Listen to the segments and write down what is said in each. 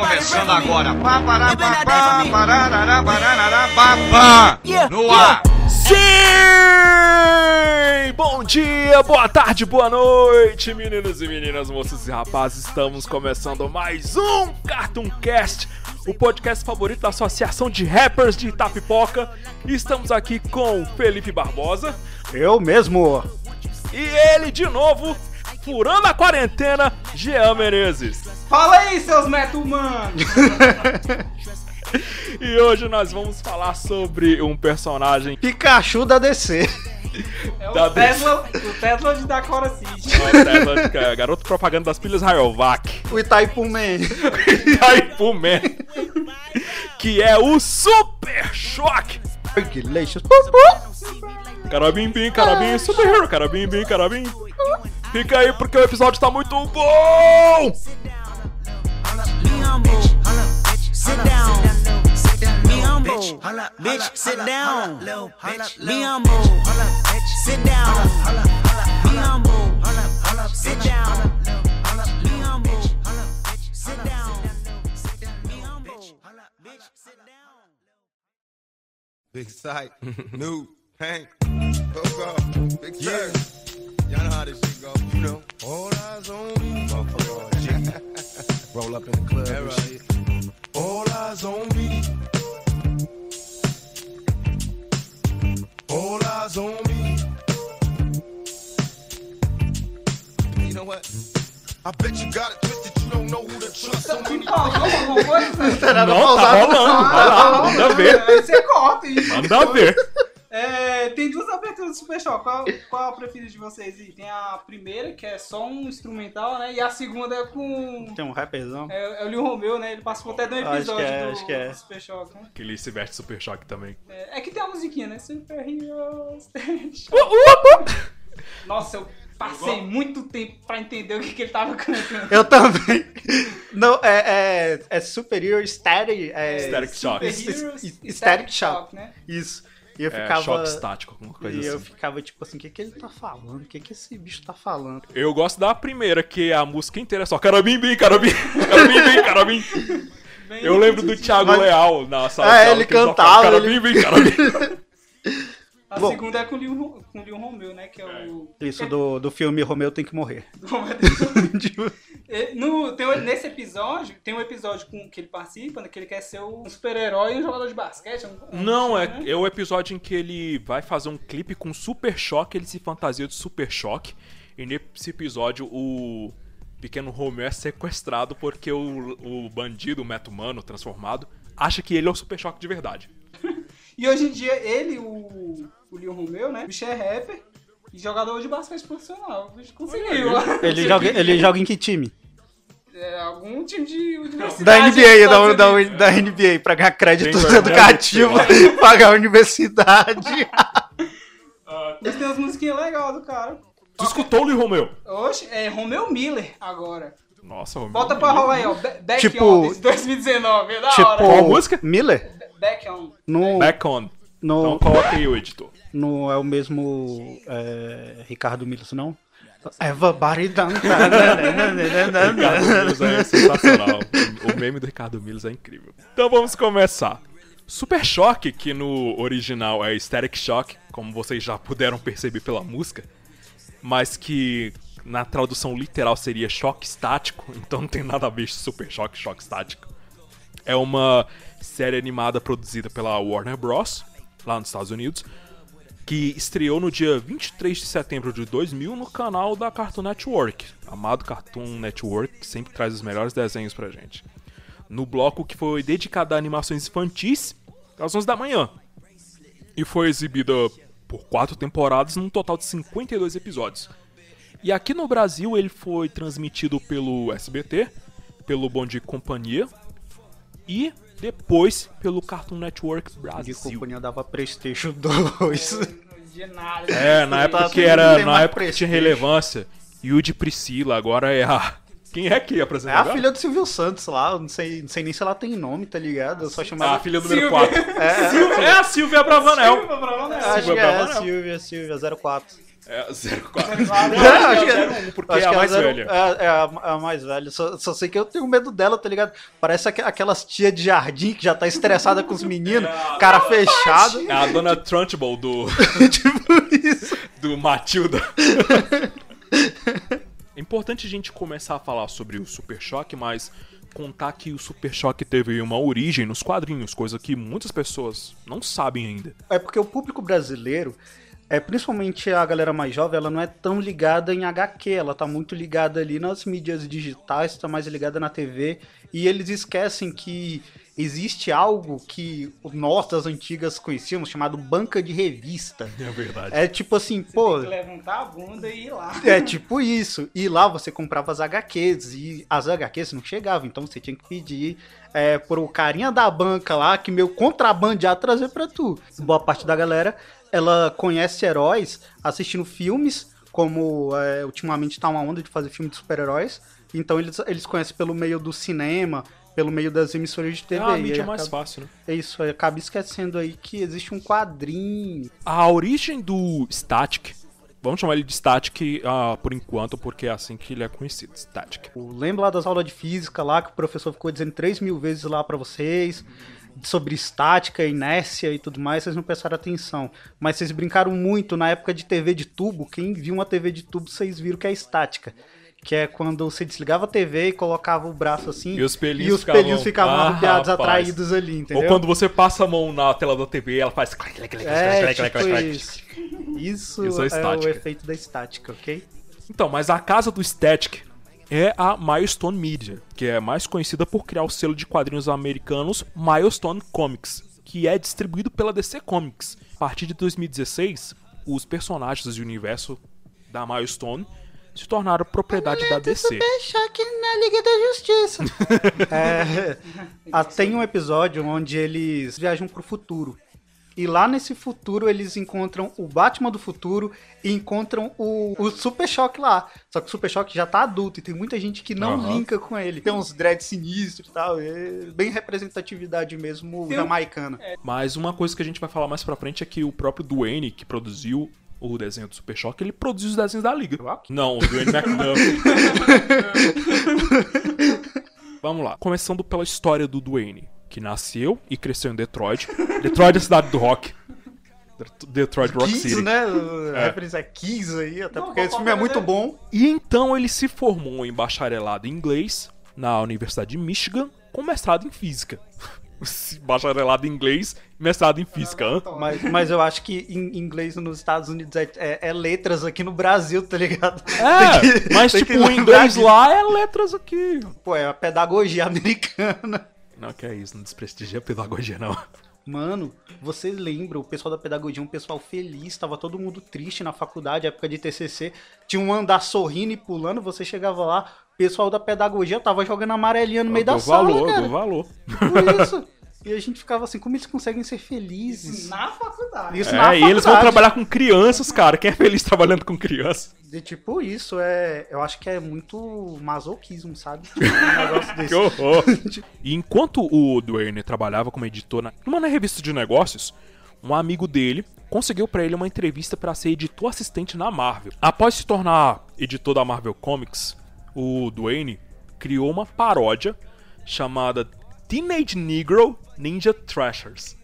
começando agora. No ar. Sim! Bom dia, boa tarde, boa noite, meninos e meninas, moços e rapazes. Estamos começando mais um Cartoon Cast, o podcast favorito da Associação de Rappers de Itapipoca. Estamos aqui com Felipe Barbosa Eu mesmo. e ele de novo, furando a quarentena, Jean Menezes. Fala aí, seus meta-humanos! E hoje nós vamos falar sobre um personagem Pikachu da DC. É o Da Tesla, o Tesla de Dakota City. é, garoto propaganda das pilhas Rayovac. O Itaipu Man. Itaipu Man, que é o Super Choque. Regulations. Carabim, bim, carabim, super hero, carabim, bim, carabim. Fica aí porque o episódio tá muito bom! Sit down. Be humble. Bitch, sit down. Be humble. Sit down. Be humble. Sit down. Be humble. Sit down. Be humble. Bitch, sit down. Big sight, new paint, hook up, big yeah. How this shit go, you know. All eyes on me, motherfucker. G. Roll up in the club and shit. All eyes on me. All eyes on me. You know what? I bet you got it twisted. You don't know who to trust. So many Pausou alguma coisa? Era pra Não, tá rolando, vai lá, manda ver, Aí você corta isso. manda ver. É, tem duas aberturas do Super Shock. Qual, qual a preferida de vocês? aí? Tem a primeira, que é só um instrumental, né? E a segunda é com. Tem um rapperzão. É, é o Lil Romeu, né? Ele participou até de um Acho que episódio é, do, acho que é. do Super Shock, né? Que ele se veste Super Choque também. É, é que tem a musiquinha, né? Super Heroes. Nossa, eu passei muito tempo pra entender o que, que ele tava cantando. Eu também. Não, é, é, é Superior Static. É, Static Shock. Static Shock. né? Isso. E eu É, ficava. choque estático, alguma coisa e eu assim. ficava tipo assim: o que, que ele tá falando? O que, que esse bicho tá falando? Eu gosto da primeira, que a música inteira é só carabim, bim, carabim, carabim, bim, carabim. Eu lembro do. Thiago Mas- Leal na sala Ah, de aula, ele cantava, falava Carabim, ele- bim, carabim. A Bom. segunda é com o Ro- com o Lil Romeu, né? Que é o. Isso do, do filme Romeu tem que morrer. É, no, tem, nesse episódio, tem um episódio com, que ele participa, né, que ele quer ser um super-herói e um jogador de basquete. um- um- Não, é, né? é o episódio em que ele vai fazer um clipe com Super Choque, ele se fantasia de Super Choque. E nesse episódio o pequeno Romeo é sequestrado porque o, o bandido, o Meto Humano transformado, acha que ele é o Super Choque de verdade. E hoje em dia, ele, o, o Lil Romeu, né? O bicho é rapper e jogador de basquete profissional. O bicho conseguiu. Ele joga, ele joga em que time? É, algum time de Da universidade. NBA, da, Estados da, Unidos. da NBA, pra ganhar crédito educativo, pagar a universidade. Mas tem umas musiquinhas legais do cara. Tu escutou o Lee Romeu? Oxe, é Romeu Miller agora. Nossa, Romeu. Bota pra rolar aí, ó. Ba- Back Tipo- On, desse 2019. É da tipo, hora. Qual música? Miller? Back On. No, Back on. Então no, coloca aí o editor. No, é o mesmo é, Ricardo Miller, não? Everybody dance. Ricardo Milos é sensacional. O meme do Ricardo Milos é incrível. Então vamos começar. Super Choque, que no original é Static Shock, como vocês já puderam perceber pela música, mas que na tradução literal seria choque estático, então não tem nada a ver com Super Choque, choque estático. É uma série animada produzida pela Warner Bros. lá nos Estados Unidos, que estreou no dia 23 de setembro de 2000 no canal da Cartoon Network. Amado Cartoon Network, que sempre traz os melhores desenhos pra gente. No bloco que foi dedicado a animações infantis, às 11 da manhã. E foi exibida por quatro temporadas, num total de 52 episódios. E aqui no Brasil ele foi transmitido pelo SBT, pelo Bom Dia e Companhia e depois pelo Cartoon Network Brasil. companhia dava Playstation 2. Não dia nada. É, na época que não era, na época que tinha relevância, Yudi Priscila, agora é a Quem é que É apresentou? a agora? filha do Silvio Santos lá, não sei, não sei nem se ela tem nome, tá ligado? Eu só Ah, chamava. a filha número Silvia. 4. É, é a Silvia Bravanel. Silva, Bravanel. acho que Silvia é, Bravanel. Silvia, Silvia 04. É 04. Claro, É, acho que- é 01, porque Acho é a mais zero- velha. É, é a, é a mais velha. Só, só sei que eu tenho medo dela, tá ligado? Parece aqu- aquelas tia de jardim que já tá estressada com os meninos, cara fechado. É a dona Trunchbull do, tipo isso. do Matilda. É importante a gente começar a falar sobre o Super Choque, mas contar que o Super Choque teve uma origem nos quadrinhos, coisa que muitas pessoas não sabem ainda. É porque o público brasileiro, é principalmente a galera mais jovem, ela não é tão ligada em HQ, ela tá muito ligada ali nas mídias digitais, tá mais ligada na TV, e eles esquecem que existe algo que nós das antigas conhecíamos chamado banca de revista. É verdade. É tipo assim, pô, Tem que levantar a bunda e ir lá. É tipo isso. E lá você comprava as HQs e as HQs não chegavam, então você tinha que pedir é, pro carinha da banca lá que meu contrabandear trazer pra tu. Boa parte da galera, ela conhece heróis assistindo filmes, como é, ultimamente tá uma onda de fazer filme de super-heróis. Então eles, eles conhecem pelo meio do cinema, pelo meio das emissoras de É TV. a e mídia mais acaba- fácil, né? É isso, aí acaba esquecendo aí que existe um quadrinho. A origem do Static, vamos chamar ele de Static ah, por enquanto, porque é assim que ele é conhecido, Static. Lembra lá das aulas de física lá que o professor ficou dizendo 3 mil vezes lá pra vocês sobre estática, inércia e tudo mais, vocês não prestaram atenção. Mas vocês brincaram muito na época de TV de tubo. Quem viu uma TV de tubo, vocês viram que é estática. Que é quando você desligava a TV e colocava o braço assim. E os pelinhos e os ficavam- pelinhos ficavam Ah, arrupiados, rapaz. atraídos ali, entendeu? Ou quando você passa a mão na tela da TV ela faz. É, tipo isso. Isso, Isso é é, o efeito da estática, ok? Então, mas a casa do Static é a Milestone Media, que é mais conhecida por criar o selo de quadrinhos americanos Milestone Comics, que é distribuído pela DC Comics. A partir de 2016, os personagens do universo da Milestone se tornaram propriedade da DC. Choque na Liga da Justiça. é, tem um episódio onde eles viajam pro futuro. E lá nesse futuro eles encontram o Batman do futuro e encontram o, o Super Choque lá. Só que o Super Choque já tá adulto e tem muita gente que não Aham. linka com ele. Tem uns dreads sinistros e tal. É bem representatividade mesmo Tem jamaicana. Mas uma coisa que a gente vai falar mais pra frente é que o próprio Duane, que produziu o desenho do Super Choque, ele produziu os desenhos da Liga. Rock? Não, o Duane McDuff. Vamos lá. Começando pela história do Duane, que nasceu e cresceu em Detroit. Detroit é a cidade do rock. Detroit Rock Kiss, City. né? A referência é Kiss aí, até Não, porque esse filme é é muito bom. E então ele se formou em bacharelado em inglês na Universidade de Michigan, com mestrado em física. bacharelado em inglês e mestrado em física. hã? Mas, mas eu acho que em inglês nos Estados Unidos é, é- é letras aqui no Brasil, tá ligado? É, que- mas tipo, o inglês lá é letras aqui. Pô, é a pedagogia americana. Não, que é isso, não desprestigia a pedagogia, não. Mano, vocês lembram, o pessoal da pedagogia um pessoal feliz, tava todo mundo triste na faculdade, época de TCC, tinha um andar sorrindo e pulando, você chegava lá, o pessoal da pedagogia tava jogando amarelinha no meio da dou sala, valor, cara. dou valor. Por isso. E a gente ficava assim, como eles conseguem ser felizes? Na faculdade. Isso na É, e eles vão faculdade. trabalhar com crianças, cara. Quem é feliz trabalhando com crianças? De tipo, isso é. Eu acho que é muito masoquismo, sabe? Tipo, um negócio desse. Que horror. e enquanto o Duane trabalhava como editor na- numa revista de negócios, um amigo dele conseguiu pra ele uma entrevista pra ser editor assistente na Marvel. Após se tornar editor da Marvel Comics, o Duane criou uma paródia chamada Teenage Negro Ninja Thrashers,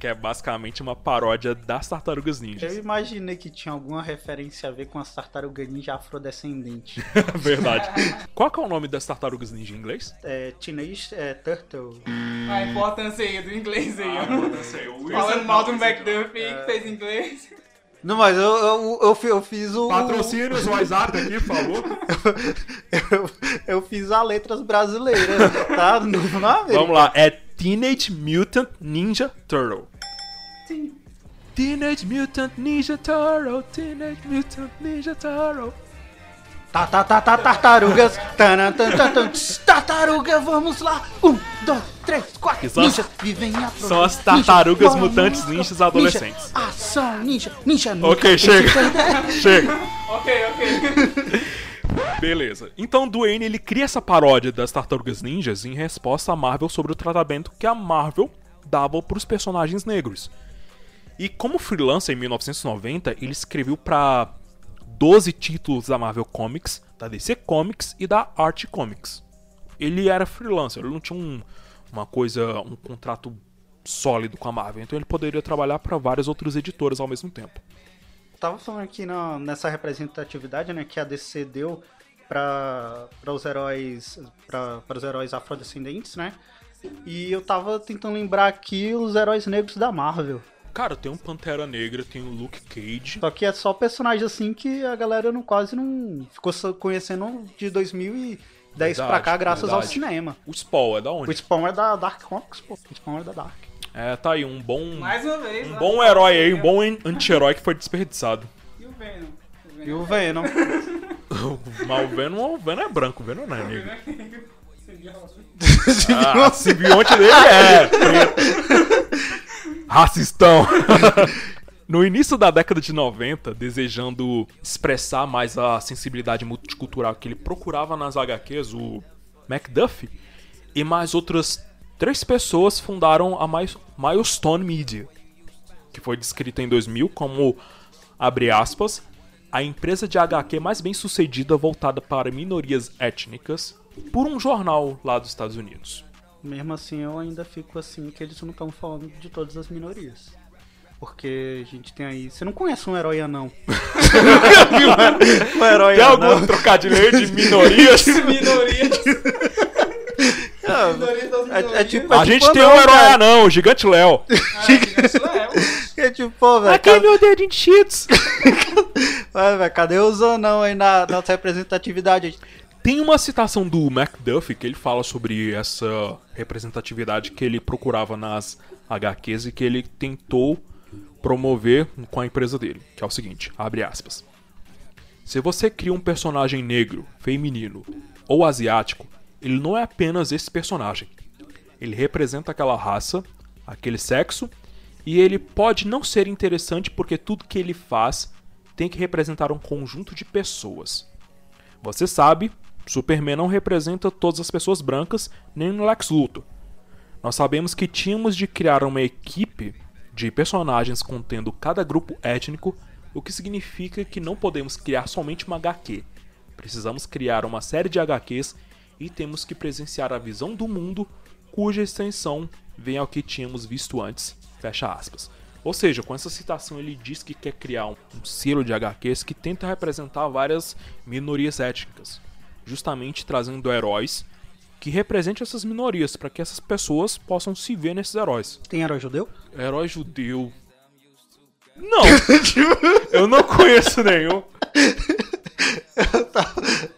que é basicamente uma paródia das Tartarugas Eu Ninjas. imaginei que tinha alguma referência a ver com as tartarugas ninja afrodescendentes. Verdade. Qual que é o nome das Tartarugas Ninja em inglês? É, Teenage é, Turtle. A importância aí do inglês aí, Ah, ó. Falando mal do McDuff aí, que fez inglês. Não, mas eu, eu, eu, eu fiz o. Patrocínios, WhatsApp aqui, por favor. Eu, eu fiz a letras brasileiras, tá? No América. Vamos lá, é Teenage Mutant Ninja Turtle. Teenage Mutant Ninja Turtle, Teenage Mutant Ninja Turtle. Tá, tá, tá, tá, tartarugas. Tartaruga, vamos lá. Um, dois, três, quatro. São ninjas vivem a são as tartarugas mutantes ninjas adolescentes. Ninja, ação, ninja, ninja. Ok, chega. Chega. Ok, ok. Beleza. Então Duane ele cria essa paródia das Tartarugas Ninjas em resposta à Marvel sobre o tratamento que a Marvel dava para os personagens negros. E como freelancer em 1990, ele escreveu para 12 títulos da Marvel Comics, da DC Comics e da Art Comics. Ele era freelancer, ele não tinha um, uma coisa, um contrato sólido com a Marvel, então ele poderia trabalhar para várias outras editoras ao mesmo tempo. Tava falando aqui na- nessa representatividade, né, que a DC deu para os heróis para os heróis afrodescendentes, né? E eu tava tentando lembrar aqui os heróis negros da Marvel. Cara, tem um Pantera Negra, tem o Luke Cage. Só que é só personagem assim que a galera não quase não ficou conhecendo de 2010 pra Verdade, cá graças ao verdade. cinema. O Spawn é da O onde? Spawn é da Dark Comics, pô. O Spawn é da Dark. É, tá aí, um bom. Mais uma vez. Um né? bom herói aí, um bom an- anti-herói que foi desperdiçado. E o Venom? E o Venom. Mas o Venom, o Venom é branco, o Venom não é negro. Venom. Ah, o simbionte dele é preto. Racistão. No início da década de 90, desejando expressar mais a sensibilidade multicultural que ele procurava nas HQs, o Macduff e mais outras três pessoas fundaram a Mi- Milestone Media, que foi descrita em 2000 como, abre aspas, a empresa de HQ mais bem sucedida voltada para minorias étnicas por um jornal lá dos Estados Unidos. Mesmo assim, eu ainda fico assim que eles não estão falando de todas as minorias. Porque a gente tem aí. Você não conhece um herói anão? um herói Tem anão. algum trocadilho de minorias? Minorias. É, é tipo, A é gente tipo tem um herói cara. anão, o Gigante Léo. Ah, isso é, É tipo, pô, velho. Aqui Cadê, meu dedinho de cheats. Vai, velho, cadê os anão aí na nossa representatividade? Tem uma citação do Macduff que ele fala sobre essa representatividade que ele procurava nas HQs e que ele tentou promover com a empresa dele, que é o seguinte, abre aspas. Se você cria um personagem negro, feminino ou asiático, ele não é apenas esse personagem. Ele representa aquela raça, aquele sexo, e ele pode não ser interessante porque tudo que ele faz tem que representar um conjunto de pessoas. Você sabe, Superman não representa todas as pessoas brancas, nem o Lex Luthor. Nós sabemos que tínhamos de criar uma equipe de personagens contendo cada grupo étnico, o que significa que não podemos criar somente uma HQ. Precisamos criar uma série de HQs e temos que presenciar a visão do mundo cuja extensão vem ao que tínhamos visto antes. Fecha aspas. Ou seja, com essa citação ele diz que quer criar um, selo de HQs que tenta representar várias minorias étnicas, justamente trazendo heróis que representem essas minorias para que essas pessoas possam se ver nesses heróis. Tem herói judeu? Herói judeu. Não! eu não conheço nenhum. Eu vi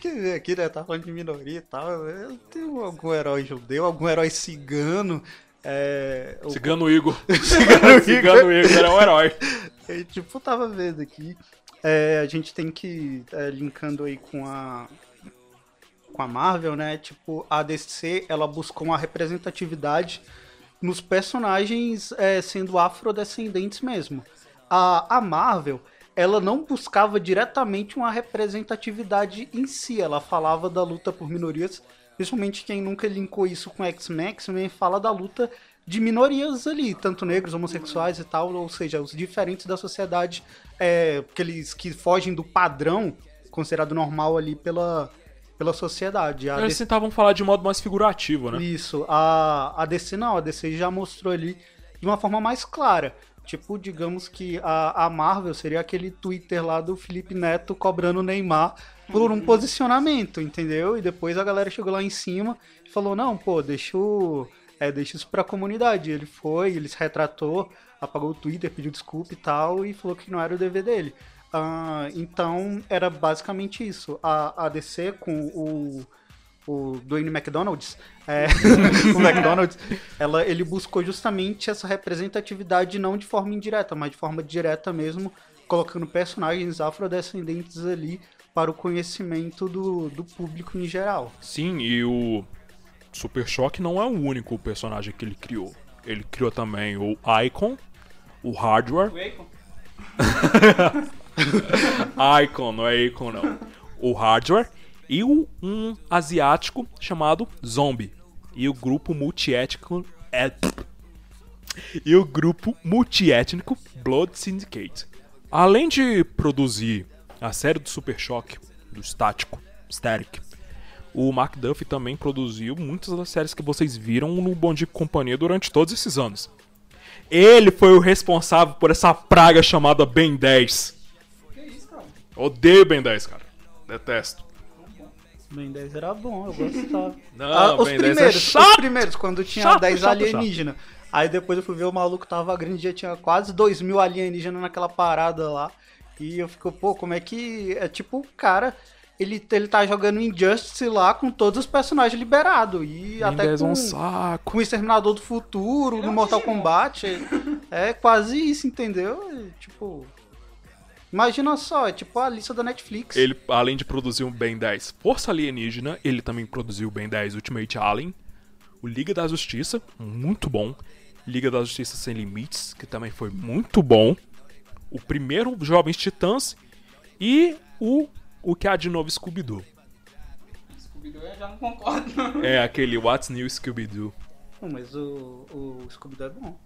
que ver aqui, né? Tá falando de minoria e tal. Eu tenho algum herói judeu, algum herói cigano. É. o- Cigano Igor. Cigano, Cigano Igor era um herói. Tipo, eu tava vendo aqui. é, a gente tem que. é, linkando aí com a. Com a Marvel, né? Tipo, a DC ela buscou uma representatividade nos personagens é, sendo afrodescendentes mesmo. A, a Marvel, ela não buscava diretamente uma representatividade em si, ela falava da luta por minorias, principalmente quem nunca linkou isso com X-Men, X-Men fala da luta de minorias ali, tanto negros, homossexuais e tal, ou seja, os diferentes da sociedade, é, aqueles que fogem do padrão considerado normal ali pela, pela sociedade. A Eles DC tentavam falar de modo mais figurativo, né? isso. A, a DC não, a DC já mostrou ali de uma forma mais clara. Tipo, digamos que a, a Marvel seria aquele Twitter lá do Felipe Neto cobrando o Neymar por um posicionamento, entendeu? E depois a galera chegou lá em cima e falou, não, pô, deixa, o, é, deixa isso pra comunidade. Ele foi, ele se retratou, apagou o Twitter, pediu desculpa e tal, e falou que não era o dever dele. Ah, então, era basicamente isso. A, a DC com o o Dwayne McDonald's, é, o McDonald's, ela, ele buscou justamente essa representatividade não de forma indireta, mas de forma direta mesmo, colocando personagens afrodescendentes ali para o conhecimento do, do público em geral. Sim, e o Super Choque não é o único personagem que ele criou. Ele criou também o Icon, o Hardware. Bacon? Icon, não é Icon não. O Hardware e o, um asiático chamado Zombie. E o grupo multiétnico é e o grupo multiétnico Blood Syndicate. Além de produzir a série do Super Choque, do Estático, Static, o Mark também produziu muitas das séries que vocês viram no Bom Dia Companhia durante todos esses anos. Ele foi o responsável por essa praga chamada Ben 10. Que isso, cara? Odeio Ben 10, cara. Detesto. Ben 10 era bom, eu gostava. Não, Ah, os Ben 10 é primeiros, os primeiros, quando tinha Chato, 10 chato, alienígenas. Aí depois eu fui ver o maluco tava grande, já tinha quase 2 mil alienígenas naquela parada lá. E eu fico, pô, como é que. É tipo o cara. Ele, ele tá jogando Injustice lá com todos os personagens liberados. E Ben até 10 é com, um saco. com o Exterminador do Futuro, Ele é no um Mortal. Kombat. É quase isso, entendeu? É, Tipo. Imagina só, é tipo a lista da Netflix. Ele, além de produzir um Ben 10 Força Alienígena, ele também produziu o Ben 10 Ultimate Alien, o Liga da Justiça, muito bom, Liga da Justiça Sem Limites, que também foi muito bom, o primeiro Jovens Titãs e o, o que há de novo Scooby-Doo. Scooby-Doo eu já não concordo. É aquele What's New Scooby-Doo. Mas o, o Scooby-Doo é bom.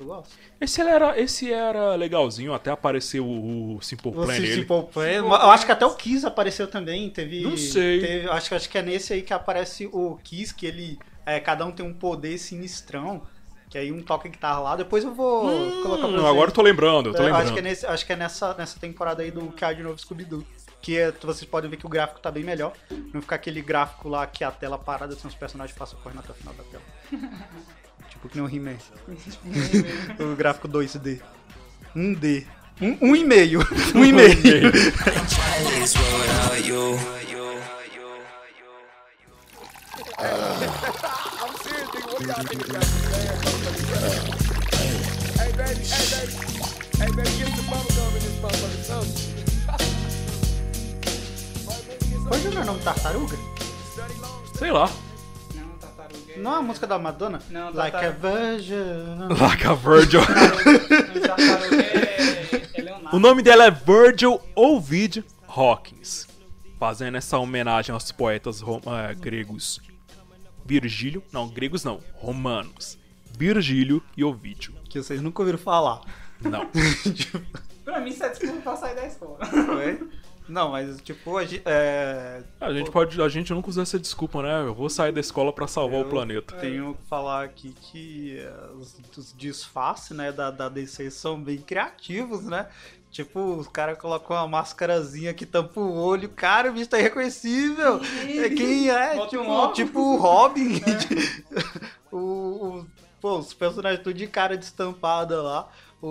Eu gosto. Esse era, esse era legalzinho, até apareceu o, o Simple Plan nele. Simple Plan. Eu acho que até o Kiss apareceu também. Teve. Não sei. teve- acho, que- acho que é nesse aí que aparece o Kiss, que ele. é, cada um tem um poder sinistrão. Que aí um toca guitarra lá. Depois eu vou colocar pra Hum, vocês. agora eu tô lembrando, eu tô É, lembrando. acho que é, nesse, acho que é nessa, nessa temporada aí do que há de novo Scooby-Doo. Que é- vocês podem ver que o gráfico tá bem melhor. Não ficar aquele gráfico lá que a tela parada, são os personagens passam correndo até o final da tela. tipo que nem o He-Man. o gráfico 2D. 1D. Um, um e meio. Um e meio. Não é o nome Tartaruga? Sei lá. Não, é- a música da Madonna? Não, Like a. Virgin. Like a Leonardo. O nome dela é Virgil Ovid Hawkins, fazendo essa homenagem aos poetas eh, gregos Virgílio, não, gregos não, romanos. Virgílio e Ovídio. Que vocês nunca ouviram falar. Não. Pra mim, isso é desculpa pra sair da escola. Oi? Não, mas tipo, a gente, é, A gente pode, a gente nunca usa essa desculpa, né? Eu vou sair da escola pra salvar o planeta. tenho que falar aqui que é, os, os disfarces né, da, da DC são bem criativos, né? Tipo, os caras colocam uma máscarazinha que tampa o olho, cara, o bicho tá irreconhecível. É quem é? Bota um Tipo, tipo o Robin. o, o- pô, os personagens tudo de cara destampada lá. O,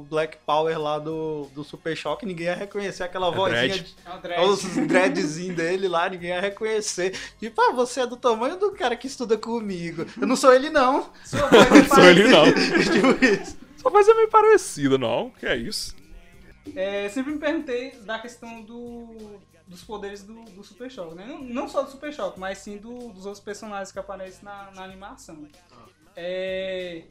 o Black Power lá do, do Super Choque, ninguém ia reconhecer aquela vozinha. dread. de- É dread. os dreadzinhos dele lá, ninguém ia reconhecer. Tipo, ah, você é do tamanho do cara que estuda comigo. Eu não sou ele, não. Sua voz é Sou ele não. tipo isso. Só faz é meio parecido, não? Que é isso? É, sempre me perguntei da questão do, dos poderes do, do Super Choque, né? Não, não só do Super Choque, mas sim do- dos outros personagens que aparecem na, na animação. É,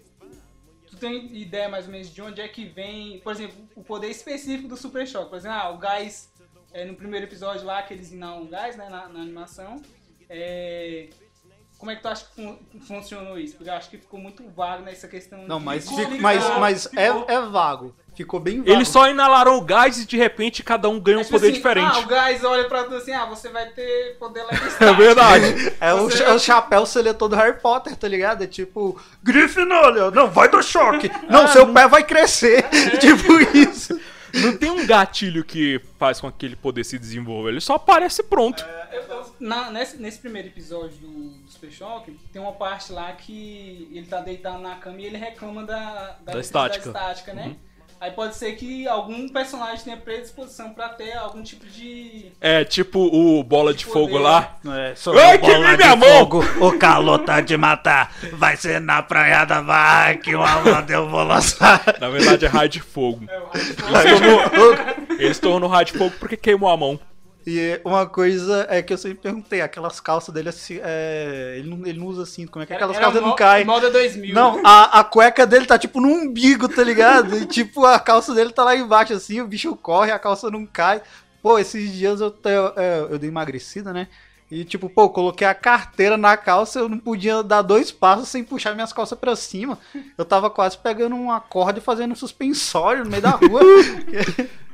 tu tem ideia mais ou menos de onde é que vem, por exemplo, o poder específico do Super Choque? Por exemplo, ah, o gás, é, no primeiro episódio lá, que eles inalam gás né, na, na animação. É, como é que tu acha que fun- funcionou isso? Porque eu acho que ficou muito vago nessa questão Não, de mas, mas, mas é, ficou- é vago. Ficou bem vago. Eles só inalaram o gás e de repente cada um ganha um É tipo poder assim, diferente. Ah, o gás olha pra tu assim, ah, você vai ter poder É verdade. É o, é o chapéu seletor do Harry Potter, tá ligado? É tipo, Grifinória, não, vai do choque. Não, seu pé vai crescer. tipo isso. Não tem um gatilho que faz com que aquele poder se desenvolva. Ele só aparece pronto. Eu- eu- na- nesse, nesse primeiro episódio do, do Super Choque, tem uma parte lá que ele tá deitado na cama e ele reclama da, da, eletricidade estática. estática, né? Aí pode ser que algum personagem tenha predisposição pra ter algum tipo de. É tipo o bola de fogo Poder. lá. É, sou Ai, eu, bola queimei de minha mão! fogo, O calor tá de matar. Vai ser na praiada, vai que uma onda eu vou lançar. Na verdade é raio de fogo. É, o raio de fogo. Eles tornam raio de fogo porque queimou a mão. E uma coisa é que eu sempre perguntei, aquelas calças dele, assim, é, ele, não, ele não usa cinto, como é que aquelas Era calças não mo- caem? Moda 2000. Não, a, a cueca dele tá tipo no umbigo, tá ligado? E tipo, a calça dele tá lá embaixo assim, o bicho corre, a calça não cai. Pô, esses dias eu, te- é, eu dei emagrecida, né? E tipo, pô, eu coloquei a carteira na calça, eu não podia dar dois passos sem puxar minhas calças pra cima. Eu tava quase pegando uma corda e fazendo um suspensório no meio da rua.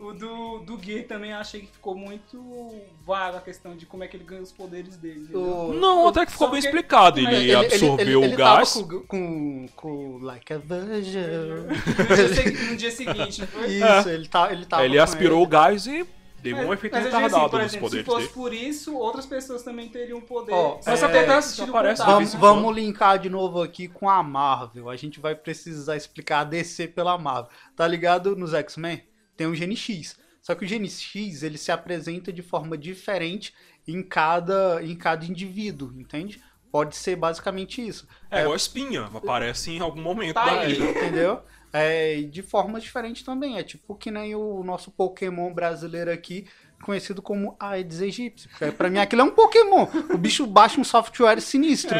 O, do, do Gear também achei que ficou muito vago a questão de como é que ele ganha os poderes dele. O- Não, até que ficou Só bem que- explicado. Ele, Ele- ele- absorveu ele- ele o gás. Tava com, com, com Like a Virgin. No dia, se- no dia seguinte, não foi? Isso, ele, tá, ele tava. Ele com aspirou o gás e deu Mas- um efeito mas retardado assim, por nos exemplo, poderes se fosse dele. por isso, outras pessoas também teriam poder. Ó, Só é, isso assistido de Vamos, vamos linkar de novo aqui com a Marvel. A gente vai precisar explicar a DC pela Marvel. Tá ligado nos X-Men? Tem o Gene X. Só que o Gene X, ele se apresenta de forma diferente em cada, em cada indivíduo, entende? Pode ser basicamente isso. É igual a espinha, aparece em algum momento Tá da aí. vida. Entendeu? É, e de forma diferente também. É tipo que nem o nosso Pokémon brasileiro aqui, conhecido como Aedes aegypti. Porque Pra mim aquilo é um Pokémon. O bicho baixa um software sinistro.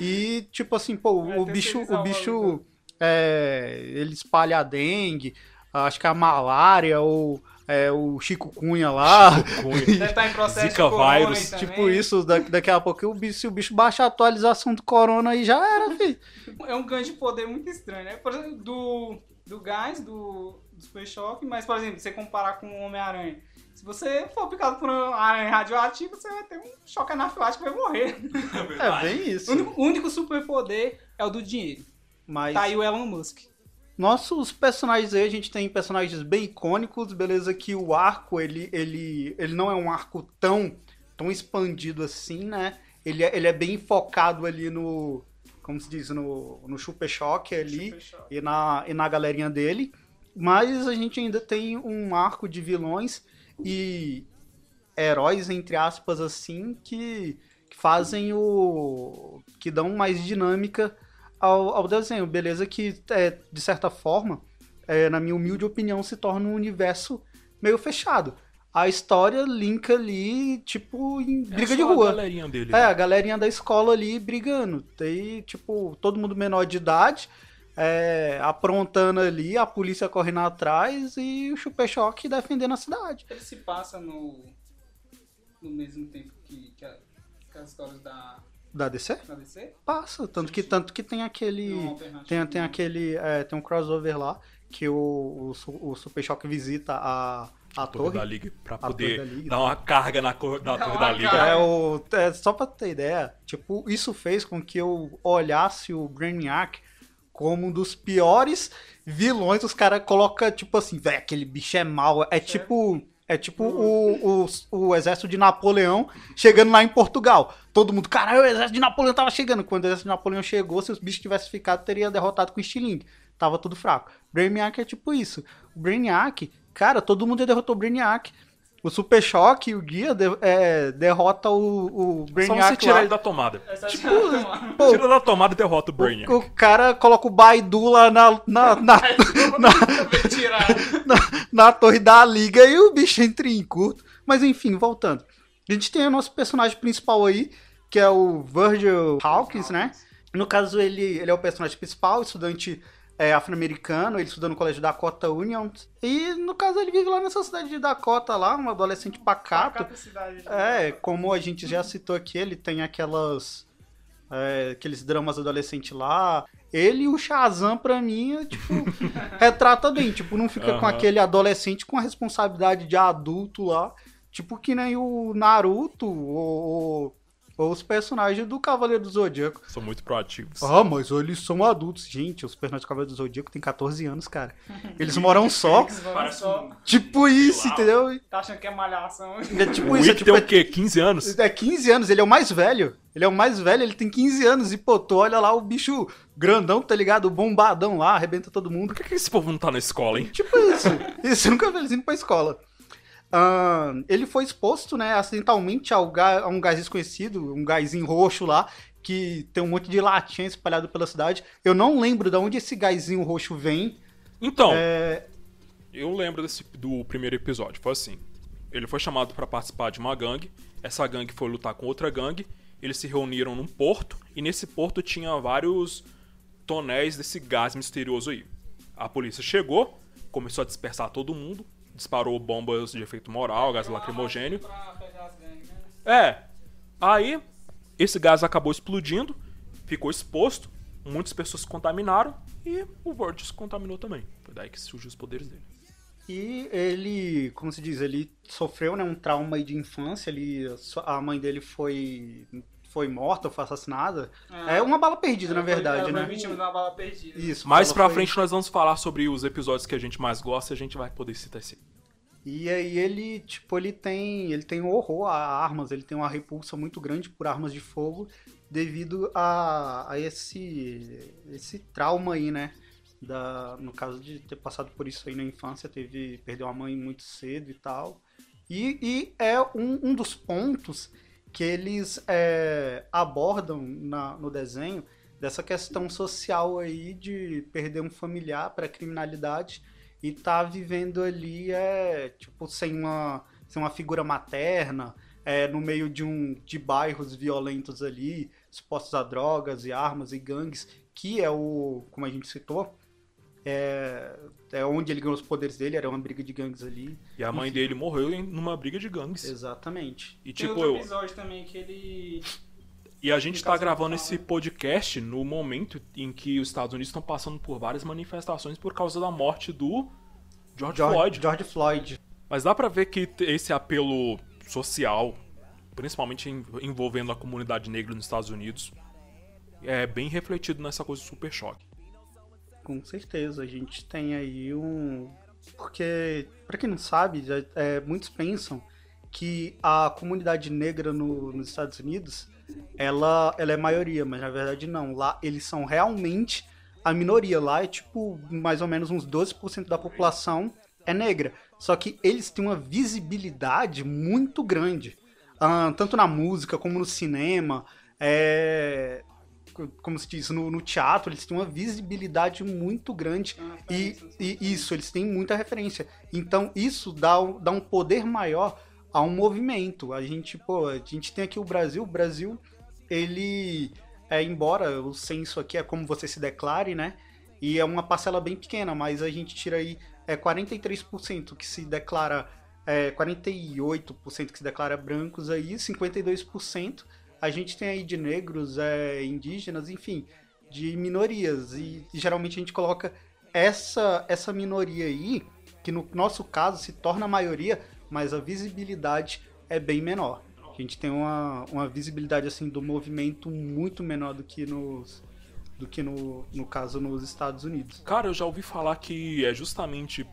E tipo assim, pô, É, o bicho, o o bicho é, ele espalha a dengue, acho que a malária ou é, o Chico Cunha lá. Deve estar em processo Zika vírus. Tipo isso, da- daqui a pouco o bicho, se o bicho baixa a atualização do corona aí já era, filho. É um ganho de poder muito estranho, né? Por exemplo, do, do gás, do, do Super Choque, mas, por exemplo, você comparar com o Homem-Aranha. Se você for picado por uma aranha radioativa, você vai ter um choque anafilático e vai morrer. É bem O isso. único, o único superpoder é o do dinheiro. Mas Tá aí o Elon Musk. Nossos personagens aí, a gente tem personagens bem icônicos, beleza que o arco, ele, ele, ele não é um arco tão, tão expandido assim, né? Ele é, ele é bem focado ali no, como se diz, no, no Super Choque ali Choque. e na, e na galerinha dele. Mas a gente ainda tem um arco de vilões e heróis, entre aspas, assim, que, que fazem o. que dão mais dinâmica ao, ao desenho. Beleza, que é, de certa forma, é, na minha humilde opinião, se torna um universo meio fechado. A história linka ali, tipo, em briga É de só a rua. galerinha dele. É, a galerinha da escola ali brigando. Tem, tipo, todo mundo menor de idade, é, aprontando ali, a polícia correndo atrás e o Super Choque defendendo a cidade. Ele se passa no, no mesmo tempo que, que, a- que as histórias da, Da DC? da DC? Passa. Tanto que, tanto que tem aquele. Tem, tem aquele. é, tem um crossover lá que o, o, o Super Choque visita a, a Torre torre. da Liga pra poder da Liga. dar uma carga na, cor- na Torre da Liga. É, o, é, só pra ter ideia, tipo, isso fez com que eu olhasse o Brainiac como um dos piores vilões. Os caras colocam, tipo assim, velho, aquele bicho é mau. É tipo. É tipo o, o, o exército de Napoleão chegando lá em Portugal. Todo mundo, caralho, o exército de Napoleão tava chegando. Quando o exército de Napoleão chegou, se os bichos tivessem ficado, teria derrotado com o estilingue. Tava tudo fraco. Brainiac é tipo isso. Brainiac, cara, todo mundo já derrotou o Brainiac. O Super Choque e o Guia de- é, derrota o, o Só Brainiac você tirar lá. ele da tomada. Essa Tipo, é Pô, Tira da tomada e derrota o Brainiac. o, o cara coloca o Baidu lá na, na, na, tirar. na, na torre da liga e o bicho entra em curto. Mas enfim, voltando. A gente tem o nosso personagem principal aí, que é o Virgil Hawkins, né? No caso, ele, ele é o personagem principal, estudante é, afro-americano, ele estuda no colégio Dakota Union. E no caso, ele vive lá nessa cidade de Dakota, lá, um adolescente pacato. Cidade. É, como a gente já citou aqui, ele tem aquelas. é, aqueles dramas adolescentes lá. Ele e o Shazam, pra mim, é, tipo, retrata bem. Tipo, não fica com Aham. aquele adolescente com a responsabilidade de adulto lá. Tipo, que nem o Naruto ou, ou os personagens do Cavaleiro do Zodíaco. São muito proativos. Ah, mas eles são adultos. Gente, os personagens do Cavaleiro do Zodíaco têm 14 anos, cara. Eles moram só. Parece só. Tipo isso, entendeu? Tá achando que é malhação. É tipo O isso, é tipo, tem o quê? 15 anos? É 15 anos, ele é o mais velho. Ele é o mais velho, ele tem 15 anos. E, pô, tu olha lá o bicho grandão, tá ligado? O bombadão lá, arrebenta todo mundo. Por que, que esse povo não tá na escola, hein? Tipo isso. Isso, nunca eles indo pra escola. Ahn, ele foi exposto, né, acidentalmente ao a um gás desconhecido, um gásinho roxo lá, que tem um monte de latinha espalhado pela cidade. Eu não lembro de onde esse gásinho roxo vem. Então, É, eu lembro desse, do primeiro episódio. Foi assim. Ele foi chamado pra participar de uma gangue. Essa gangue foi lutar com outra gangue. Eles se reuniram num porto. E nesse porto tinha vários tonéis desse gás misterioso aí. A polícia chegou, começou a dispersar todo mundo. Disparou bombas de efeito moral, gás lacrimogênio. Né? É. Aí, esse gás acabou explodindo, ficou exposto, muitas pessoas se contaminaram e o se contaminou também. Foi daí que surgiu os poderes dele. E ele, como se diz, ele sofreu né, um trauma aí de infância. Ele, a mãe dele foi, foi morta, foi assassinada. É, uma bala perdida, na Ela foi- verdade, ela foi né? vítima de uma bala perdida. Isso. Mais pra foi- frente nós vamos falar sobre os episódios que a gente mais gosta e a gente vai poder citar esse. E aí ele, tipo, ele tem, ele tem um horror a armas, ele tem uma repulsa muito grande por armas de fogo devido a, a esse esse trauma aí, né? Da, no caso de ter passado por isso aí na infância, teve perdeu a mãe muito cedo e tal. E, e é um, um dos pontos que eles é, abordam na- no desenho dessa questão social aí de perder um familiar para criminalidade e tá vivendo ali é tipo sem uma sem uma figura materna é, no meio de um de bairros violentos ali expostos a drogas e armas e gangues que é o como a gente citou é, é onde ele ganhou os poderes dele era uma briga de gangues ali E a mãe dele morreu em numa briga de gangues. exatamente E Tem tipo, outro eu, episódio também que ele. E a gente tá caso, gravando esse fala. podcast no momento em que os Estados Unidos estão passando por várias manifestações por causa da morte do George, George Floyd. George Floyd Mas dá pra ver que esse apelo social, principalmente envolvendo a comunidade negra nos Estados Unidos, é bem refletido nessa coisa do super choque. Com certeza, a gente tem aí um. Porque, pra quem não sabe, é, muitos pensam que a comunidade negra no- nos Estados Unidos ela, ela é maioria, mas na verdade não. Lá eles são realmente a minoria. Lá é tipo mais ou menos uns 12% da população é negra. Só que eles têm uma visibilidade muito grande. Ah, tanto na música como no cinema. É, como se diz, no, no teatro, eles têm uma visibilidade muito grande. E, referências. e isso, eles têm muita referência. Então, isso dá, um- dá um poder maior a um movimento. A gente, pô, a gente tem aqui o Brasil. O Brasil, ele, é, embora o censo aqui é como você se declare, né? E é uma parcela bem pequena, mas a gente tira aí é 43% que se declara, é, 48% que se declara brancos aí, 52% a gente tem aí de negros, é, indígenas, enfim, de minorias. E, e geralmente a gente coloca essa, essa minoria aí, que no nosso caso se torna a maioria, mas a visibilidade é bem menor. A gente tem uma, uma visibilidade assim do movimento muito menor do que nos do que no, no caso nos Estados Unidos. Cara, eu já ouvi falar que é justamente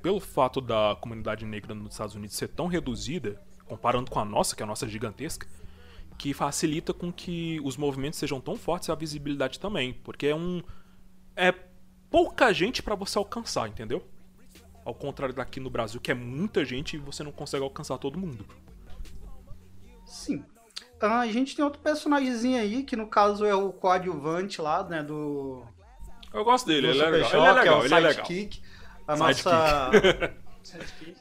pelo fato da comunidade negra nos Estados Unidos ser tão reduzida, comparando com a nossa, que é a nossa gigantesca, que facilita com que os movimentos sejam tão fortes e a visibilidade também, porque é um é pouca gente pra você alcançar, entendeu? Ao contrário daqui no Brasil, que é muita gente e você não consegue alcançar todo mundo. Sim. Ah, a gente tem outro personagemzinho aí, que no caso é o coadjuvante lá, né, do, Eu gosto dele, do ele é legal, Choque, ele é legal, o ele é legal. sidekick. A Sidekick. nossa...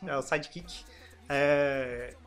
é o sidekick. É,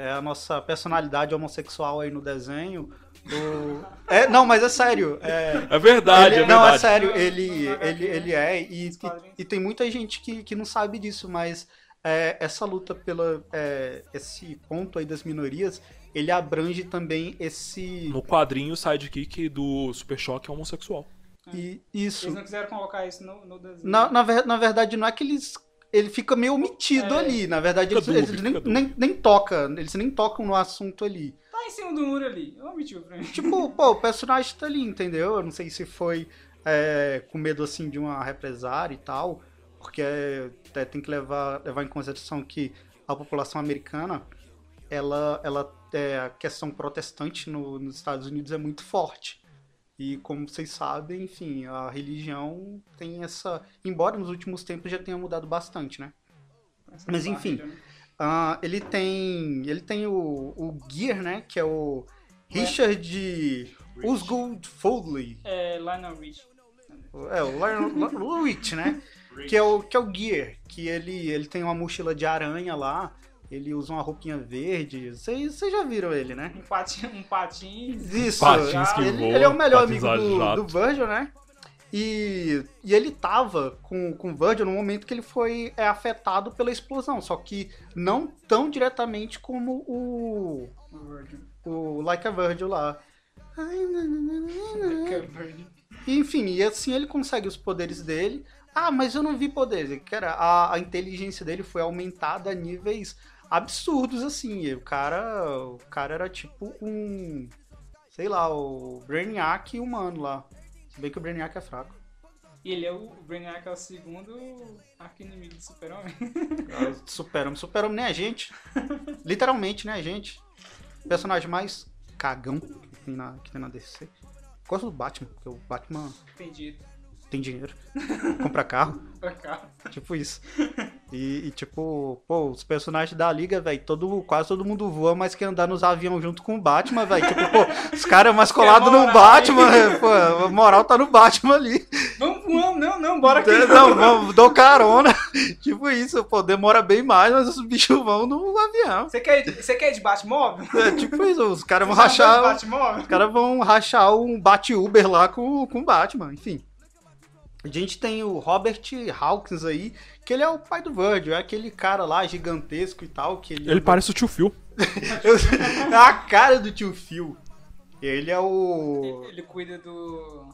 é a nossa personalidade homossexual aí no desenho. O- É, não, mas é sério. É, É verdade, ele- é não, é verdade. sério, ele, ele, ele é, e, e, e tem muita gente que, que não sabe disso, mas é, essa luta pela é, esse ponto aí das minorias, ele abrange também esse No quadrinho, o sidekick do Super Choque é homossexual. e, isso. Eles não quiseram colocar isso no, no desenho. Na, na, ver- na verdade, não é que eles ele fica meio omitido É. ali, na verdade eles, dúbio, eles nem, nem, nem tocam, eles nem tocam no assunto ali. Tá em cima do muro ali. Eu omitiu pra mim. Tipo, pô, o personagem tá ali, entendeu? Eu não sei se foi é, com medo, assim, de uma represária e tal, porque é, tem que levar, levar em consideração que a população americana, ela, ela é, a questão protestante no- nos Estados Unidos é muito forte. E como vocês sabem, enfim, a religião tem essa... Embora nos últimos tempos já tenha mudado bastante, né? Essa Mas, enfim. barreira, né? Ah, ele tem ele tem o, o Gear, né? Que é o Richard Osgood Foley. É, Lionel Rich. É, o Lionel Rich, né? Que é o, que é o Gear. Que ele, ele tem uma mochila de aranha lá. Ele usa uma roupinha verde. Vocês vocês já viram ele, né? Um patinho, um patinho. Isso. Patins que ele, voam, ele é o melhor patins amigo do, do Virgil, né? E, e ele tava com, com o Virgil no momento que ele foi é, afetado pela explosão. Só que não tão diretamente como o, O Virgin. o Like a Virgil lá. Enfim, e assim ele consegue os poderes dele, Ah, mas eu não vi poderes. Cara, a, a inteligência dele foi aumentada a níveis absurdos, assim. O cara, o cara era tipo um, sei lá, o Brainiac humano lá. Se bem que o Brainiac é fraco. E ele é o, o Brainiac é o segundo arqui-inimigo do Super-Homem. Super-Homem. Super-Homem nem a gente. Literalmente, né, a gente. Personagem mais cagão que tem na, que tem na DC. Gosto do Batman, porque o Batman Entendi. tem dinheiro. Compra carro. Cá. Tipo isso. E, e, tipo, pô, os personagens da liga, velho, todo, quase todo mundo voa, mas quer andar nos aviões junto com o Batman, velho. Tipo, pô, os caras mais colados no Batman, pô, a moral tá no Batman ali. Vamos, vamos, não, não, bora aqui. Não, vamos, dou carona. Tipo isso, pô, demora bem mais, mas os bichos vão no avião. Você quer, ir- você quer de Batmóvel? É tipo isso, os caras vão rachar. Os caras vão rachar um Bat-Uber lá com, com o Batman, enfim. A gente tem o Robert Hawkins aí, que ele é o pai do Virgil, é aquele cara lá gigantesco e tal, que ele... Ele parece o tio Phil. é a cara do tio Phil. Ele é o... Ele cuida do.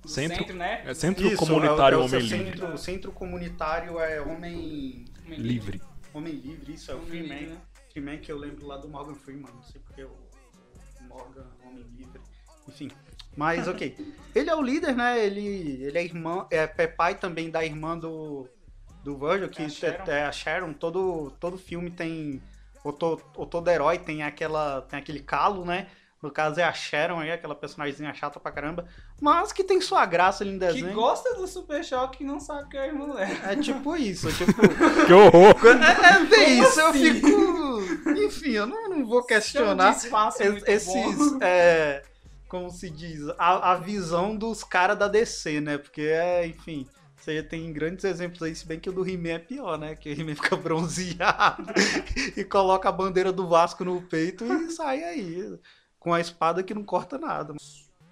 do Centro- centro, né? É Centro Isso, Comunitário é o- é o Homem Livre. centro, O centro comunitário é Homem... Homem Livre. Homem Livre, isso, é o Freeman. Né? Freeman que eu lembro lá do Morgan Freeman, não sei porque o Morgan, Homem Livre, enfim. Mas ok. Ele é o líder, né? Ele, ele é irmão, é, é pai também da irmã do, do Virgil, que É a Sharon. é, é a Sharon. Todo, todo filme tem. Ou, to, ou todo herói tem, aquela, tem aquele calo, né? No caso é a Sharon aí, aquela personagemzinha chata pra caramba. Mas que tem sua graça ali no Que desenho. gosta do Super Choque e não sabe que é irmão dela. É tipo isso, tipo. Que horror! É, é bem Como isso, eu assim? fico. Enfim, eu não, não vou questionar es- muito esses. bom. É, como se diz? A, a visão dos caras da DC, né? Porque é, enfim. Você tem grandes exemplos aí, se bem que o do He-Man é pior, né? Que o He-Man fica bronzeado e coloca a bandeira do Vasco no peito e sai aí. Com a espada que não corta nada.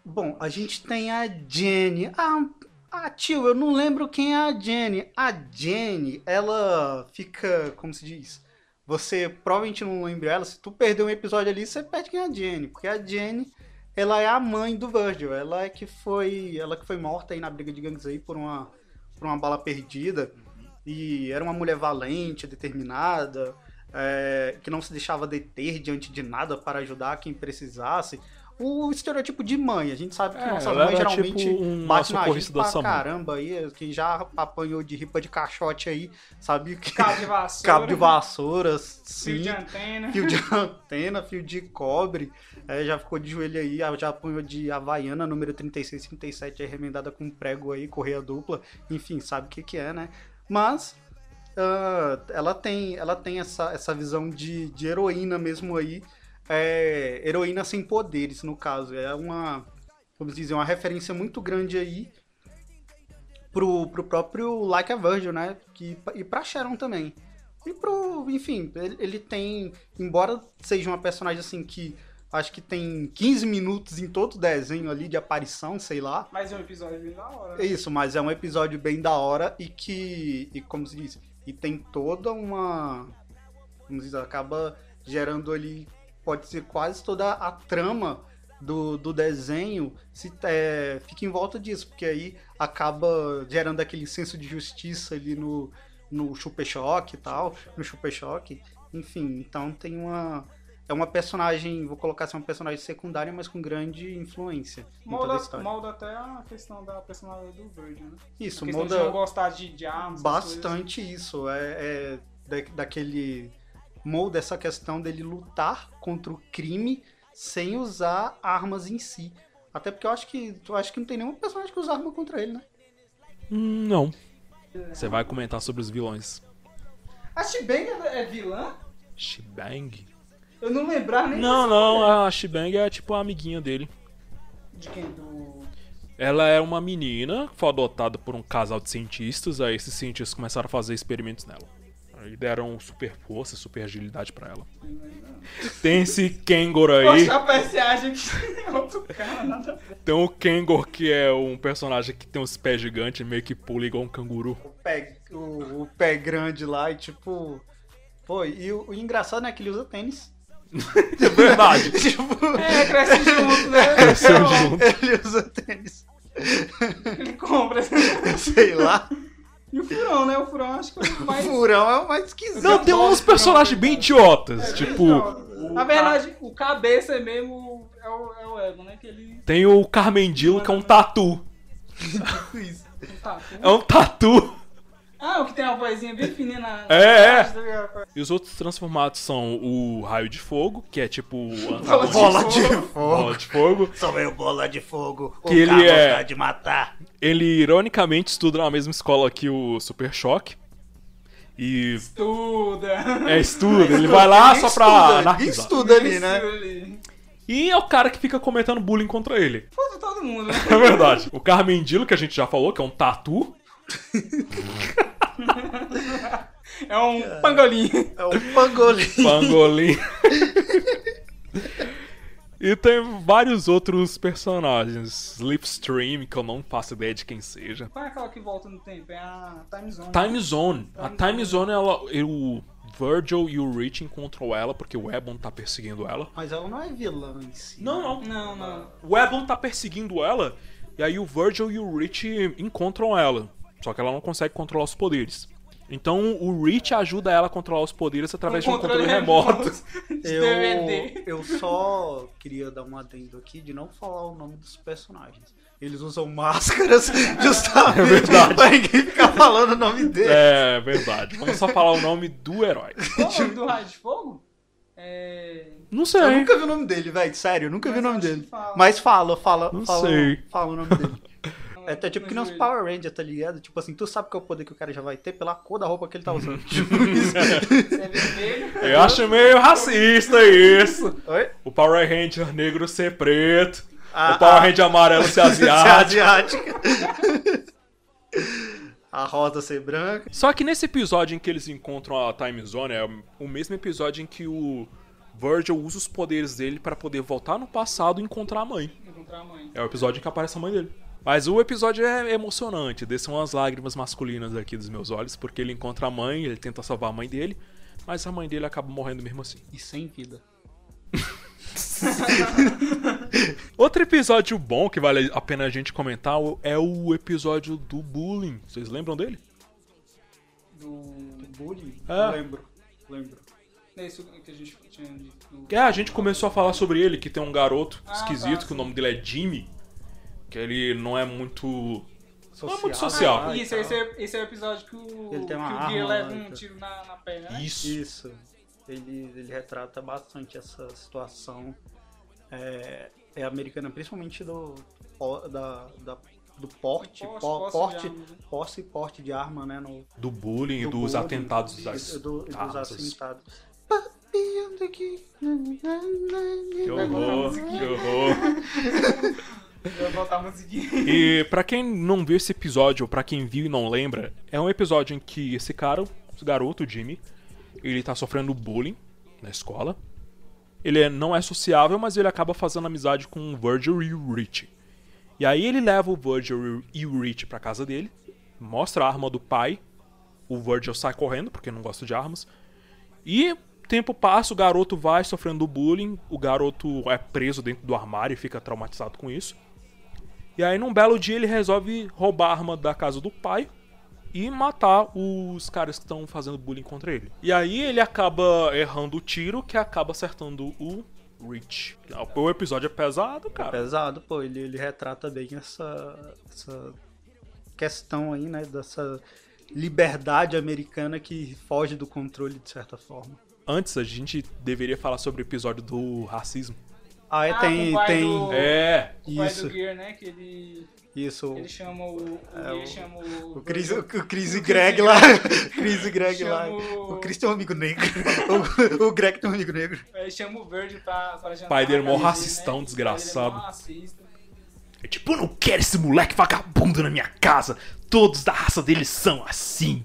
Bom, a gente tem a Jenny. Ah, ah, tio, eu não lembro quem é a Jenny. A Jenny, ela fica, como se diz? Você provavelmente não lembra ela. Se tu perder um episódio ali, você perde quem é a Jenny. Porque a Jenny, ela é a mãe do Virgil. Ela é que foi, ela que foi morta aí na briga de gangues aí por uma, por uma bala perdida. E era uma mulher valente, determinada, é, que não se deixava deter diante de nada para ajudar quem precisasse. O estereotipo de mãe, a gente sabe que É, nossas ela mães era geralmente tipo um batem na gente pra SAMU. caramba aí, quem já apanhou de ripa de caixote aí, sabe que Cabo de vassoura. cabo de vassouras, Fio sim, de antena. fio de antena, fio de cobre, é, já ficou de joelho aí, já apanhou de Havaiana, número 36, 37, aí remendada com prego aí, correia dupla, enfim, sabe o que que é, né? Mas ah, ela tem, ela tem essa, essa visão de, de heroína mesmo aí, é, heroína sem poderes, no caso, é uma, vamos dizer, uma referência muito grande aí pro, pro próprio Like a Virgil, né? Que, e pra Sharon também. E pro, enfim, ele, ele tem, embora seja uma personagem assim que acho que tem 15 minutos em todo o desenho ali de aparição, sei lá. Mas é um episódio bem da hora. Né? isso, mas é um episódio bem da hora e que, e como se diz, e tem toda uma, como se diz, acaba gerando ali, pode ser quase toda a trama do, do desenho se é, fica em volta disso, porque aí acaba gerando aquele senso de justiça ali no, no Super Choque e tal, no Super Choque, enfim, então tem uma é uma personagem, vou colocar assim, uma personagem secundária, mas com grande influência Molda, molda até a questão da personalidade do Virgil, né? Isso, molda de não gostar de, de armas. bastante isso. É, é da- daquele molda essa questão dele lutar contra o crime sem usar armas em si. Até porque eu acho que eu acho que não tem nenhum personagem que usa arma contra ele, né? Não. Você vai comentar sobre os vilões. A Shibang é vilã? Shibang? Eu não lembrava nem Não, não, a Shibang é tipo a amiguinha dele. De quem? Do... Ela é uma menina que foi adotada por um casal de cientistas, aí esses cientistas começaram a fazer experimentos nela. Aí deram super força, super agilidade pra ela. Tem esse Kengor aí, Poxa, a PSA, gente. É outro cara, nada a ver. tem o Kengor que é um personagem que tem uns pés gigantes, meio que pula igual um canguru. O pé, o, o pé grande lá e tipo. Pô, e o, o engraçado é que ele usa tênis. É verdade. tipo, É, cresce junto, né? Cresceu junto. ele usa tênis. Ele compra. Sei e o Furão, né? O Furão acho que é o mais. O Furão é o mais esquisito. Não, tem uns personagens bem idiotas. É, tipo. Bem Na verdade, o cabeça mesmo é o, é o Ego, né? Que ele... Tem o Carmendilo, que é um tatu. é um tatu. Ah, o que tem uma vozinha bem fininha na. É, é. tá? E os outros transformados são o Raio de Fogo, que é tipo. o Bola de Bola de fogo. Bola de Fogo. Sou eu, bola de fogo. Que ele é- de matar. Ele, ironicamente, estuda na mesma escola que o Super Choque. E. Estuda. É, estuda. Ele vai lá só pra anarquizar. estuda ali, né? E é o cara que fica comentando bullying contra ele. Foda todo mundo, né? É verdade. O Carmendilo, que a gente já falou, que é um tatu. É um pangolim. É o pangolim. Pangolim. e tem vários outros personagens. Slipstream, que eu não faço ideia de quem seja. Qual é aquela que volta no tempo? É a Time Zone. Time Zone. A Time Zone, ela, o Virgil e o Rich encontram ela porque o Ebon tá perseguindo ela. Mas ela não é vilã em si. Não, não. Não, não. O Ebon tá perseguindo ela. E aí o Virgil e o Rich encontram ela. Só que ela não consegue controlar os poderes. Então o Rich ajuda ela a controlar os poderes através de um controle remoto. de DVD. Eu, eu só queria dar um adendo aqui de não falar o nome dos personagens. Eles usam máscaras justamente É pra ninguém ficar falando o nome dele. É verdade. Vamos só falar o nome do herói. Qual o nome do Raio de Fogo? É. Não Eu sei. nunca vi o nome dele, velho. Sério, eu nunca vi o Mas nome dele. fala. Mas fala, fala, Não fala, sei. fala o nome dele. É até tipo que nem os. Power Rangers, tá ligado? Tipo assim, tu sabe qual é o poder que o cara já vai ter pela cor da roupa que ele tá usando. Tipo isso. Você é vermelho. Eu acho meio racista isso. Oi? O Power Ranger negro ser preto. Ah, o Power ah. Ranger amarelo ser Ser asiático. A rosa ser branca. Só que nesse episódio em que eles encontram a Time Zone, é o mesmo episódio em que o Virgil usa os poderes dele pra poder voltar no passado e encontrar a mãe. Encontrar a mãe. É o episódio em que aparece a mãe dele. Mas o episódio é emocionante, descem umas lágrimas masculinas aqui dos meus olhos, porque ele encontra a mãe, ele tenta salvar a mãe dele, mas a mãe dele acaba morrendo mesmo assim. E sem vida. Outro episódio bom que vale a pena a gente comentar é o episódio do bullying. Vocês lembram dele? Do. Bullying? É. Lembro, lembro. É isso que a gente tinha dito. do- É, a gente começou a falar sobre ele, que tem um garoto Ah, esquisito, tá, que o nome dele é Jimmy. Que ele não é muito. Não é muito Social. social. Ah, Isso, e esse é, esse é o episódio que o, Ele tem uma que o arma Gear leva um então. tiro na, na perna, né? Isso. Isso. Ele, ele retrata bastante essa situação é, é americana, principalmente do, da, da- do porte, Do porte, arma, né? posse e porte de arma, né? No, Do bullying e do dos bullying, atentados e das do- e dos atentados. Que horror, que horror. Eu vou. E pra quem não viu esse episódio, ou pra quem viu e não lembra, é um episódio em que esse cara, esse garoto, Jimmy, ele tá sofrendo bullying na escola. Ele é- não é sociável, mas ele acaba fazendo amizade com o Virgil e o Rich. E aí ele leva o Virgil e o Rich pra casa dele, mostra a arma do pai. O Virgil sai correndo, porque não gosta de armas. E tempo passa, o garoto vai sofrendo bullying, o garoto é preso dentro do armário e fica traumatizado com isso. E aí, num belo dia, ele resolve roubar a arma da casa do pai e matar os caras que estão fazendo bullying contra ele. E aí, ele acaba errando o tiro que acaba acertando o Rich. O episódio é pesado, cara. Pesado, pô, ele, ele retrata bem essa, essa questão aí, né? Dessa liberdade americana que foge do controle de certa forma. Antes, a gente deveria falar sobre o episódio do racismo. Ah, é, Ah, tem, o tem do- É, O pai isso, do Gear, né? Que ele. isso. Ele chama o. O Gear o- chama o. O Chris, o, o Chris e Greg lá. Chris e Greg Chama lá. o- Chris tem um amigo negro. O, o Greg tem um amigo negro. Ele chama o Verde pra, pra jantar. Pai dele é mó racistão, né? desgraçado. É racista. é tipo, eu não quero esse moleque vagabundo na minha casa. Todos da raça dele são assim.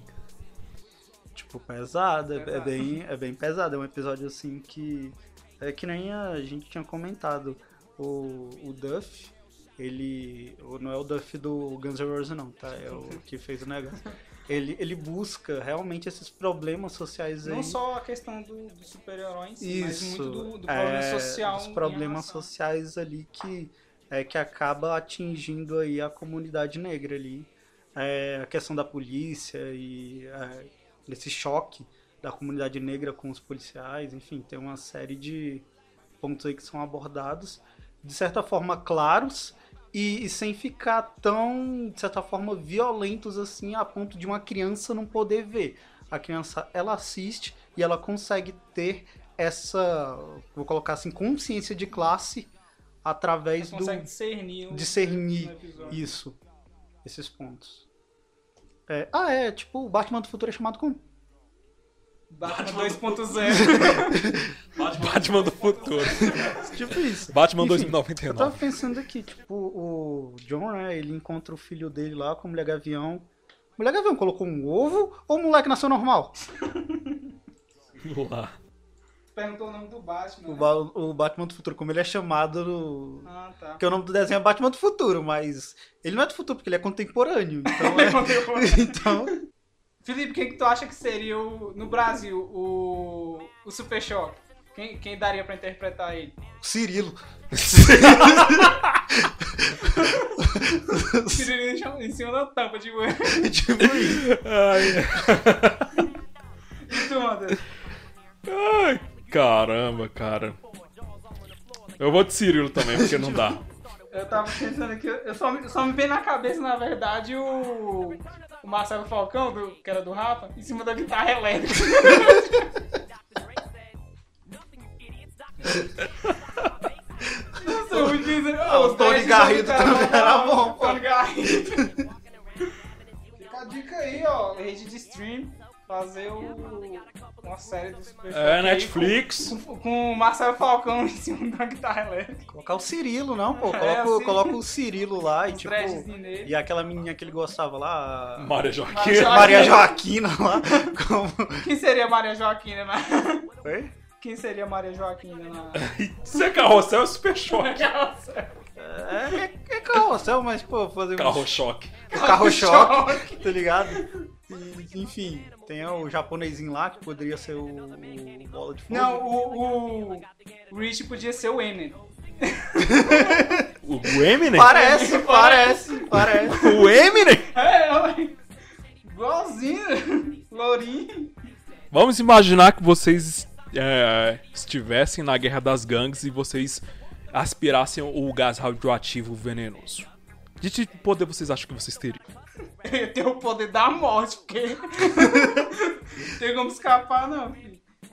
Tipo, pesado, é, é Pesado. bem, é bem pesado. É um episódio assim que. É que nem a gente tinha comentado. O, o Duff, ele. Não é o Duff do Guns N' Roses, não, tá? É o que fez o negócio. Ele, ele busca realmente esses problemas sociais aí. Não só a questão do, do super-herói em si, mas muito do, do problema é, social. Os em problemas sociais ali que, é, que acaba atingindo aí a comunidade negra ali. É, a questão da polícia e é, desse choque da comunidade negra com os policiais, enfim, tem uma série de pontos aí que são abordados, de certa forma claros e, e sem ficar tão, de certa forma, violentos assim a ponto de uma criança não poder ver. A criança, ela assiste e ela consegue ter essa, vou colocar assim, consciência de classe através do consegue discernir, discernir isso, esses pontos. É, ah, é, tipo, o Batman do futuro é chamado como? Batman 2.0. Batman do futuro. Tipo isso. Batman Enfim, Eu tava 2099. pensando aqui, tipo, o John, né, ele encontra o filho dele lá com a Mulher Gavião. Mulher Gavião colocou um ovo ou o moleque nasceu normal? Lá. Perguntou o nome do Batman. O, né? Ba- o Batman do futuro, como ele é chamado no... Ah, tá. Porque o nome do desenho é Batman do futuro, mas ele não é do futuro porque ele é contemporâneo. Então, é... então Felipe, quem que tu acha que seria o, no Brasil o, o Super Choque? Quem, quem daria pra interpretar ele? Cirilo. Cirilo em cima da tampa de boi. tipo isso. Ai, E tu, Matheus? ai, caramba, cara. Eu vou de Cirilo também, porque não dá. Eu tava pensando aqui, eu só, me- só me veio na cabeça, na verdade, o, o Marcelo Falcão, do, que era do Rafa, em cima da guitarra elétrica. Nossa, dizer, Ah, o Tony Garrido também era bom, pô. Tony Garrido. Fica a dica aí, ó, rede de stream, fazer o, uma série do Super Choque É, Netflix. Com, com o Marcelo Falcão em cima da guitarra elétrica. Colocar o Cirilo, não, pô. É, Coloca, o- assim. coloca o Cirilo lá e tipo. E aquela menininha que ele gostava lá. a- Maria Joaquim. Maria Joaquina lá. Como. Quem seria Maria Joaquina na... Oi? Quem seria Maria Joaquina na... Isso é carrossel, é super choque. É, é, é carrossel, mas, pô, fazer um Carro-choque. carro-choque, tá ligado? E, enfim, tem o japonesinho lá que poderia ser o, o bola de fogo. Não, o, o, Rich podia ser o Eminem. O o Eminem? Parece, parece, parece. O Eminem? É, olha. Igualzinho. Lourinho. Vamos imaginar que vocês é, estivessem na Guerra das Gangues e vocês aspirassem o gás radioativo venenoso. De que poder vocês acham que vocês teriam? Eu tenho o poder da morte, porque... tem como escapar, não.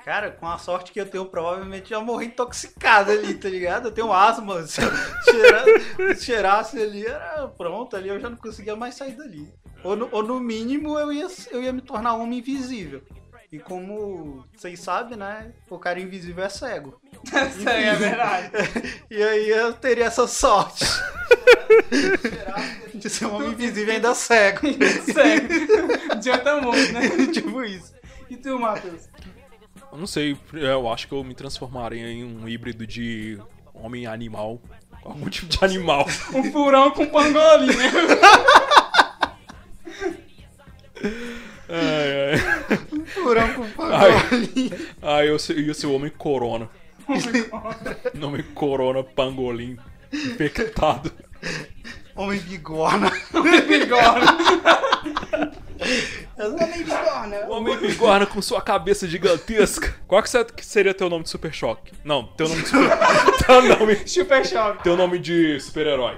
Cara, com a sorte que eu tenho, provavelmente já morri intoxicado ali, tá ligado? Eu tenho asma. Se eu cheira- se cheirasse ali, era pronto, ali eu já não conseguia mais sair dali. Ou no, ou no mínimo eu ia, eu ia me tornar um homem invisível. E como vocês sabem, né? O cara invisível é cego. Isso aí é verdade. E aí eu teria essa sorte. De ser um homem invisível ainda cego. Sério. Adianta muito, né? tipo isso. E tu, Matheus? Eu não sei, eu acho que eu me transformaria em um híbrido de homem-animal. Algum tipo de animal. Um furão com pangolim, né? Ai, ai. Furão com pangolim. ai eu se- ia ser o homem corona. Nome corona pangolim. Infectado. Homem bigorna. Homem bigorna. O homem bigorna com sua cabeça gigantesca. Qual que se- que seria teu nome de super choque? Não, teu nome de super... teu nome, Super choque. teu nome de super-herói.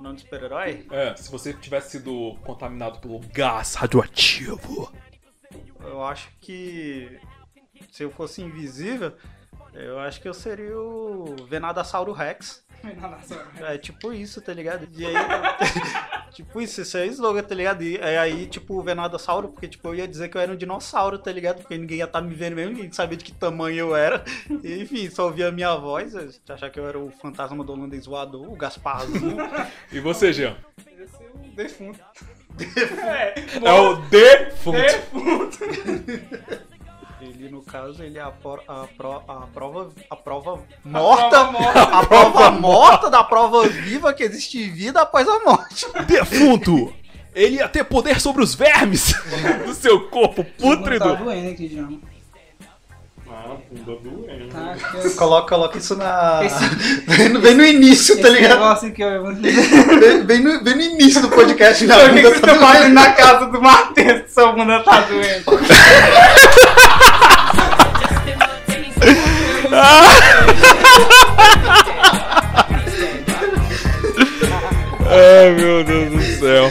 Nome de super-herói? É, se você tivesse sido contaminado pelo gás radioativo. Eu acho que se eu fosse invisível, eu acho que eu seria o Venadassauro Rex. É tipo isso, tá ligado? E aí, tipo isso, isso é slogan, tá ligado? E é aí, tipo, o Venadassauro, porque tipo, eu ia dizer que eu era um dinossauro, tá ligado? Porque ninguém ia estar me vendo mesmo, ninguém sabia de que tamanho eu era. E, enfim, só ouvia a minha voz, eu achar que eu era o fantasma do holandês voador, o Gasparzinho. E você, Jean? Esse é o defunto. É, É o defunto. defunto. Ele, no caso, ele é a, por- a, pro- a prova, a prova morta, prova morta. a prova morta da prova viva que existe vida após a morte. Defunto! Ele ia ter poder sobre os vermes do seu corpo Tá pútrido. doendo aqui já. bunda doente. Tá? Eu- Coloca, coloca isso na. Esse- Vem, no, vem no início, tá Esse ligado? negócio aqui, ó. eu- Vem, vem no, vem no início do podcast. Na Por que bunda que tá tá doendo. na casa do Matheus sua bunda tá doente? Ai, meu Deus do céu.